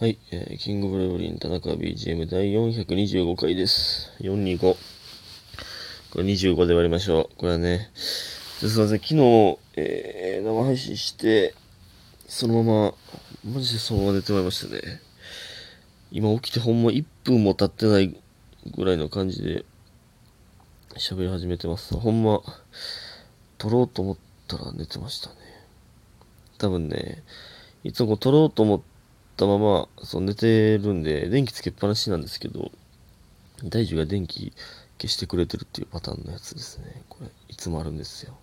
はい、えーキングブレブリン田中 BGM 第425回です。425。これ25で割りましょう。これはね、すいません、昨日、えー生配信して、そのまま、マジでそのまま寝てまいりましたね。今起きてほんま1分も経ってないぐらいの感じで喋り始めてます。ほんま、撮ろうと思ったら寝てましたね。多分ね、いつも撮ろうと思ってたままそう寝てるんで、電気つけっぱなしなんですけど、大樹が電気消してくれてるっていうパターンのやつですね。これ、いつもあるんですよ。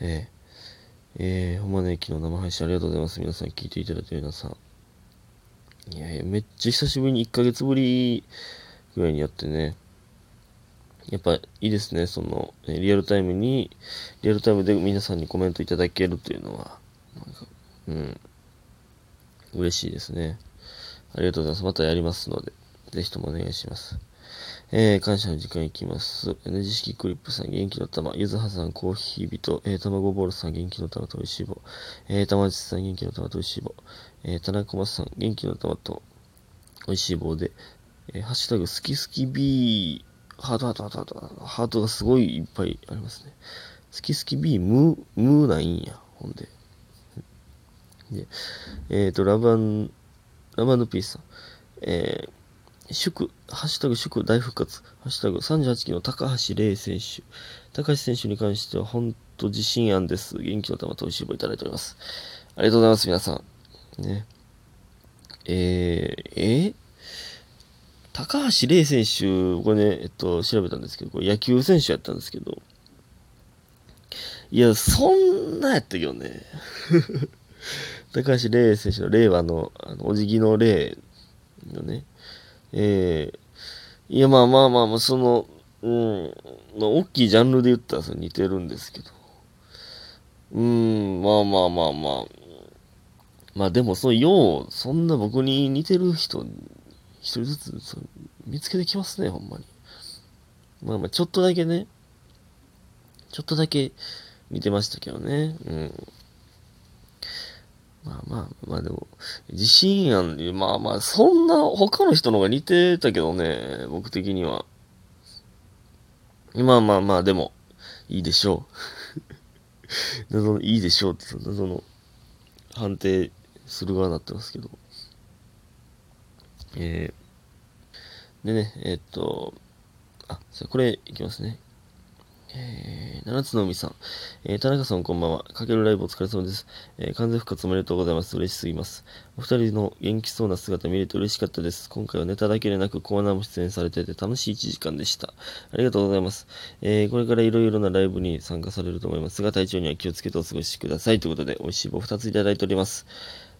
えええー、ほんまね、昨日生配信ありがとうございます。皆さん聞いていただいて皆さん。いやいや、めっちゃ久しぶりに1ヶ月ぶりぐらいにやってね、やっぱいいですね、その、リアルタイムに、リアルタイムで皆さんにコメントいただけるというのは、なんか、うん、嬉しいですね。ありがとうございます。またやりますので、ぜひともお願いします。えー、感謝の時間いきます。N 字式クリップさん、元気の玉。ゆずはさん、コーヒー人。えー、卵ボールさん、元気の玉と美味しい棒。えー、玉内さん、元気の玉と美味しい棒。えー、田中松さん、元気の玉と美味しい棒で、えー、ハッシュタグ、好き好き B、ハートハートハートハート、ハートがすごいいっぱいありますね。好き好き B、ム、ムーないんや、ほんで。で、えっ、と、ラバン、ラバンピースさん。えー、祝、ハッシュタグ祝大復活。ハッシュタグ38期の高橋玲選手。高橋選手に関しては本当自信あんです。元気の玉と美味しい棒いただいております。ありがとうございます、皆さん。ね。えー、えー？高橋玲選手、これね、えっと、調べたんですけど、これ野球選手やったんですけど、いや、そんなやったけどね。高橋玲選手の令和の、あの、お辞儀の礼のね、えー、いや、まあまあまあまあ、その、うん、の大きいジャンルで言ったらそ似てるんですけど、うん、まあまあまあまあ、まあでも、その、よう、そんな僕に似てる人、一人ずつそ見つけてきますね、ほんまに。まあまあ、ちょっとだけね、ちょっとだけ見てましたけどね。うん。まあまあ、まあでも、自信あん、まあまあ、そんな他の人の方が似てたけどね、僕的には。まあまあまあ、でも、いいでしょう。いいでしょうって、その謎の判定する側になってますけど。えー、でね、えーっと、あ、それこれいきますね。えー、七つの海さん。えー、田中さんこんばんは。かけるライブお疲れ様です。えー、完全復活おめでとうございます。嬉しすぎます。お二人の元気そうな姿見れて嬉しかったです。今回はネタだけでなくコーナーも出演されてて楽しい1時間でした。ありがとうございます。えー、これからいろいろなライブに参加されると思いますが、体調には気をつけてお過ごしください。ということで、美味しい棒2ついただいております。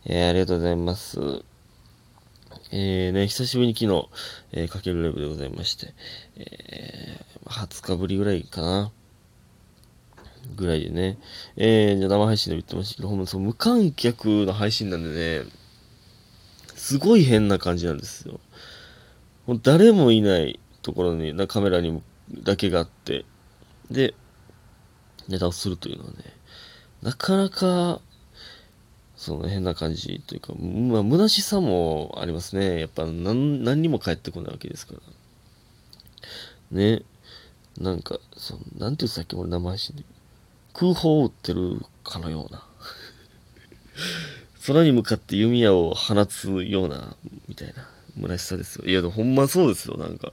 えー、ありがとうございます。えー、ね、久しぶりに昨日、えー、かけるライブでございまして、えー、20日ぶりぐらいかな。ぐらいでね。えー、じゃ生配信でも言ってましたけど、ほんまそう、無観客の配信なんでね、すごい変な感じなんですよ。もう誰もいないところに、なカメラにもだけがあって、で、ネタをするというのはね、なかなか、その変な感じというか、まあ、虚しさもありますね。やっぱ何、何にも返ってこないわけですから。ね。なんか、そのなんて言ってたっけ俺生配信で。空砲を撃ってるかのような。空に向かって弓矢を放つような、みたいな、虚しさですよ。いや、でもほんまそうですよ。なんか、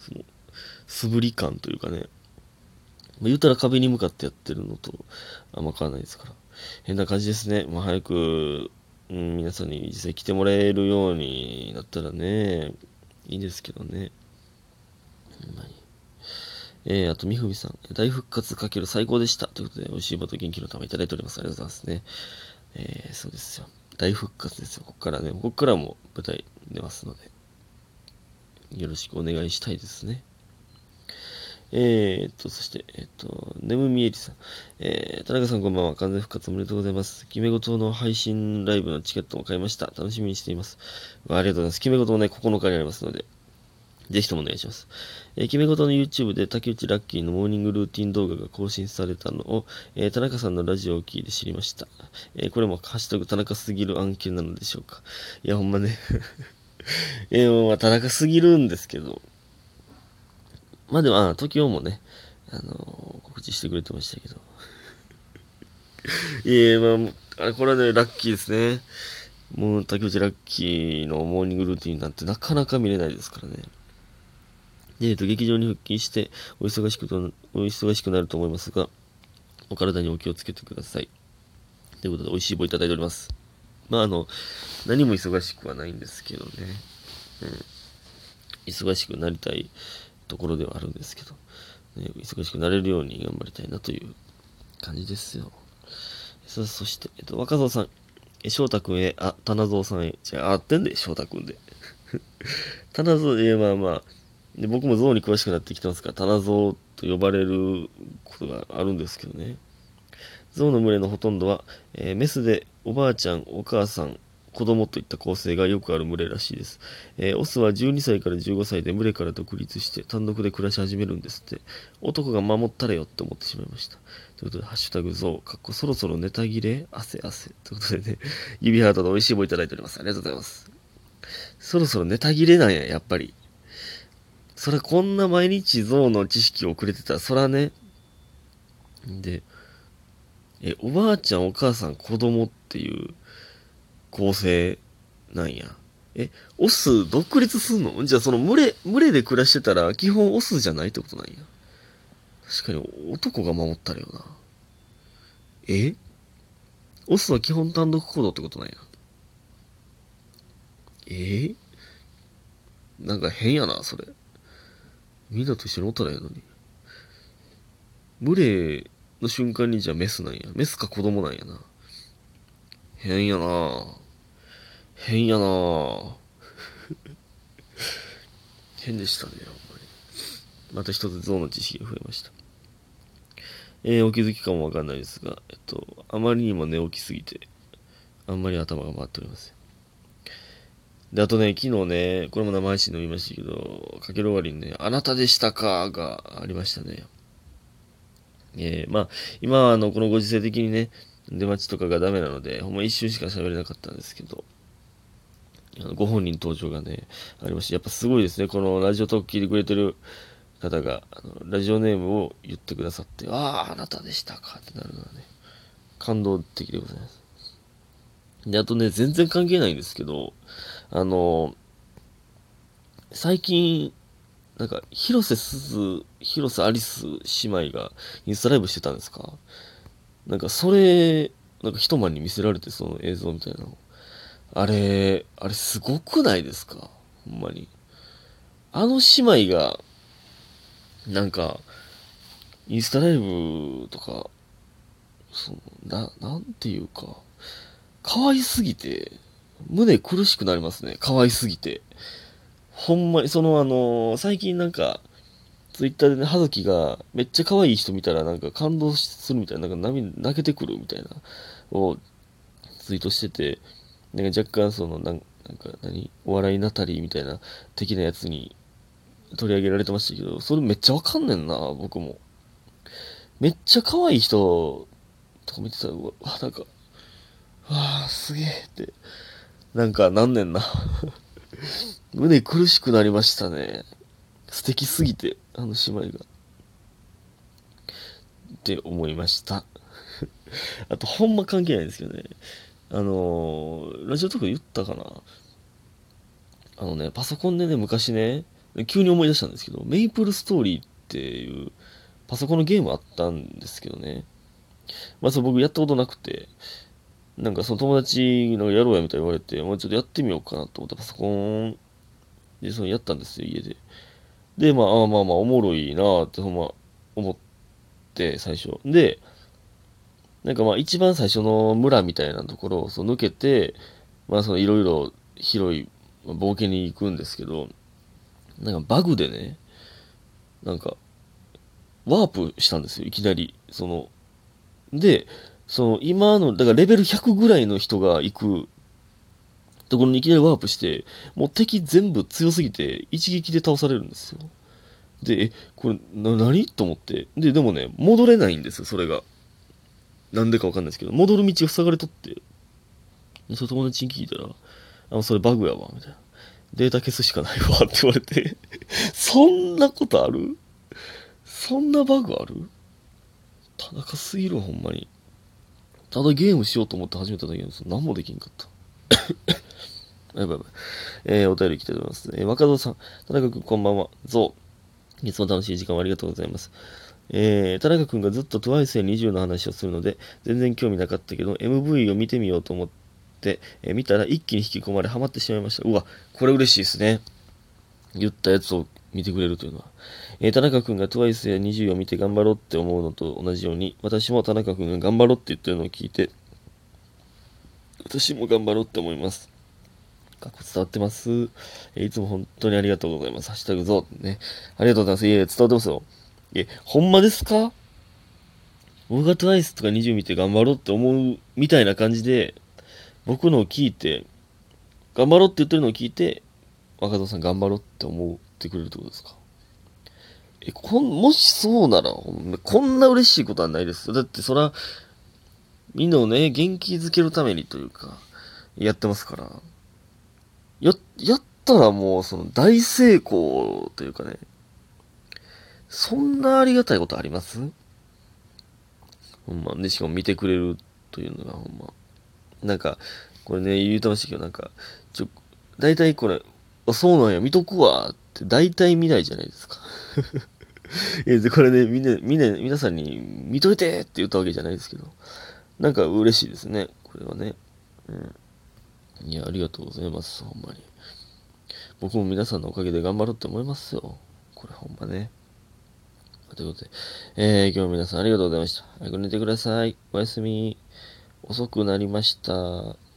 その、素振り感というかね。まあ、言うたら壁に向かってやってるのとあんま変わらないですから。変な感じですね。まあ、早く、うん、皆さんに実際来てもらえるようになったらね、いいですけどね。ほんまに。えー、あと、みふみさん。大復活かける最高でした。ということで、美味しい棒と元気の玉いただいております。ありがとうございますね。えー、そうですよ。大復活ですよ。ここからね、ここからも舞台出ますので、よろしくお願いしたいですね。えー、っと、そして、えーっと、ネムミエリさん。えー、田中さんこんばんは。完全復活おめでとうございます。決め事の配信ライブのチケットも買いました。楽しみにしています。わありがとうございます。決め事もね、9日にありますので、ぜひともお願いします。えー、決め事の YouTube で竹内ラッキーのモーニングルーティン動画が更新されたのを、えー、田中さんのラジオを聞いて知りました。えー、これもハッシュタグ田中すぎる案件なのでしょうか。いや、ほんまね えー、まあ、田中すぎるんですけど。まあでも、あ、時雄もね、あの告知してくれてましたけど。いえ、まあ、あれ、これはね、ラッキーですね。もう、竹内ラッキーのモーニングルーティンなんてなかなか見れないですからね。で、えっと、劇場に復帰して、お忙しくと、お忙しくなると思いますが、お体にお気をつけてください。ということで、美味しい棒いただいております。まあ、あの、何も忙しくはないんですけどね。うん。忙しくなりたいところではあるんですけど、ね、忙しくなれるように頑張りたいなという感じですよ。そして、えっと、若造さん、え翔太くんへ、あ、棚蔵さんへ、じゃあ、あってんで、翔太くんで。棚蔵、えまあまあ、で僕も象に詳しくなってきてますから、棚象と呼ばれることがあるんですけどね。象の群れのほとんどは、えー、メスでおばあちゃん、お母さん、子供といった構成がよくある群れらしいです。えー、オスは12歳から15歳で群れから独立して単独で暮らし始めるんですって。男が守ったれよって思ってしまいました。ということで、ハッシュタグゾウ、かっこそろそろネタ切れ汗汗。ということでね、指ハートで美味しい棒いただいております。ありがとうございます。そろそろネタ切れなんや、やっぱり。それこんな毎日象の知識をくれてたら、そらね、で、え、おばあちゃん、お母さん、子供っていう構成なんや。え、オス独立すんの？じゃあその群れ、群れで暮らしてたら基本オスじゃないってことなんや。確かに男が守ったらよな。え？オスは基本単独行動ってことなんや。え？なんか変やな、それ。みんなと一緒におったらええのに。群れの瞬間にじゃあメスなんや。メスか子供なんやな。変やな変やなぁ 変でしたね、ほんまに。また一つ象の知識が増えました。えー、お気づきかもわかんないですが、えっと、あまりにも寝起きすぎて、あんまり頭が回っておりません。で、あとね、昨日ね、これも生配信飲みましたけど、かける終わりにね、あなたでしたかがありましたね。えー、まあ、今あの、このご時世的にね、出待ちとかがダメなので、ほんま一瞬しか喋れなかったんですけど、ご本人登場がね、ありまして、やっぱすごいですね、このラジオトーク聞いてくれてる方が、あのラジオネームを言ってくださって、ああ、あなたでしたかってなるのはね、感動的でございます。で、あとね、全然関係ないんですけど、あの、最近、なんか、広瀬すず、広瀬アリス姉妹がインスタライブしてたんですか？なんか、それ、なんか一晩に見せられて、その映像みたいなの。あれ、あれすごくないですか？ほんまに。あの姉妹が、なんか、インスタライブとか、その、な、なんていうか、可愛すぎて、胸苦しくなりますね。可愛すぎて。ほんまに、そのあのー、最近なんか、ツイッターでね、はずきがめっちゃ可愛い人見たらなんか感動するみたいな、なんか涙、泣けてくるみたいな、をツイートしてて、なんか若干その、なんなんか何、お笑いナタリーみたいな的なやつに取り上げられてましたけど、それめっちゃわかんねんな、僕も。めっちゃ可愛い人とか見てたら、うわ、なんか、わあ、すげえって、なんかなんねんな 胸苦しくなりましたね。素敵すぎて、あの姉妹が。って思いました。あと、ほんま関係ないんですけどね。あのー、ラジオとか言ったかな？あのね、パソコンでね、昔ね、急に思い出したんですけど、メイプルストーリーっていうパソコンのゲームあったんですけどね。まあ、そ僕やったことなくて、なんかその友達のやろうやみたいに言われて、もうちょっとやってみようかなと思ってパソコンでそのやったんですよ、家で。で、まあ、あまあまあ、おもろいなってほんま思って、最初。で、なんかまあ一番最初の村みたいなところをそ抜けて、まあそのいろいろ広い冒険に行くんですけど、なんかバグでね、なんか、ワープしたんですよ、いきなり。その、で、その今の、だからレベル100ぐらいの人が行くところにいきなりワープして、もう敵全部強すぎて、一撃で倒されるんですよ。で、え、これ、な、何？と思って。で、でもね、戻れないんですよ、それが。なんでかわかんないですけど、戻る道が塞がれとって。それ友達に聞いたら、あ、それバグやわ、みたいな。データ消すしかないわ、って言われて。そんなことある？そんなバグある？田中すぎる、ほんまに。ただゲームしようと思って始めただけなんですよ。何もできんかった。やばいやばい。えー、お便り来ております。えー、若造さん、田中君こんばんは。ゾウ。いつも楽しい時間をありがとうございます。えー、田中君がずっと TWICE や20の話をするので、全然興味なかったけど、MV を見てみようと思って、えー見たら一気に引き込まれハマってしまいました。うわ、これ嬉しいですね。言ったやつを見てくれるというのは。えー田中君が TWICE や20を見て頑張ろうって思うのと同じように、私も田中君が頑張ろうって言ってるのを聞いて、私も頑張ろうって思います。かっこ伝わってます。えーいつも本当にありがとうございます。ハッシュタグゾウ。ね。ありがとうございます。いえいえ、伝わってますよ。え、ほんまですか？僕が TWICE とか20見て頑張ろうって思うみたいな感じで、僕のを聞いて、頑張ろうって言ってるのを聞いて、若田さん頑張ろうって思ってくれるってことですか？え、こん、もしそうなら、こんな嬉しいことはないですよ。だってそら、みんなをね、元気づけるためにというか、やってますから。や、やったらもう、その、大成功というかね、そんなありがたいことあります？ほんま、で、しかも見てくれるというのがほんま。なんか、これね、言うてましたけど、なんか、ちょ、大体これ、あ、そうなんや、見とくわって、大体見ないじゃないですか。いや、でこれね、みんな、みんな、皆さんに、見といてって言ったわけじゃないですけど、なんか嬉しいですね、これはね。うん。いや、ありがとうございます、ほんまに。僕も皆さんのおかげで頑張ろうって思いますよ。これほんまね。ということで、えー、今日も皆さんありがとうございました。早く寝てください。おやすみ。遅くなりました。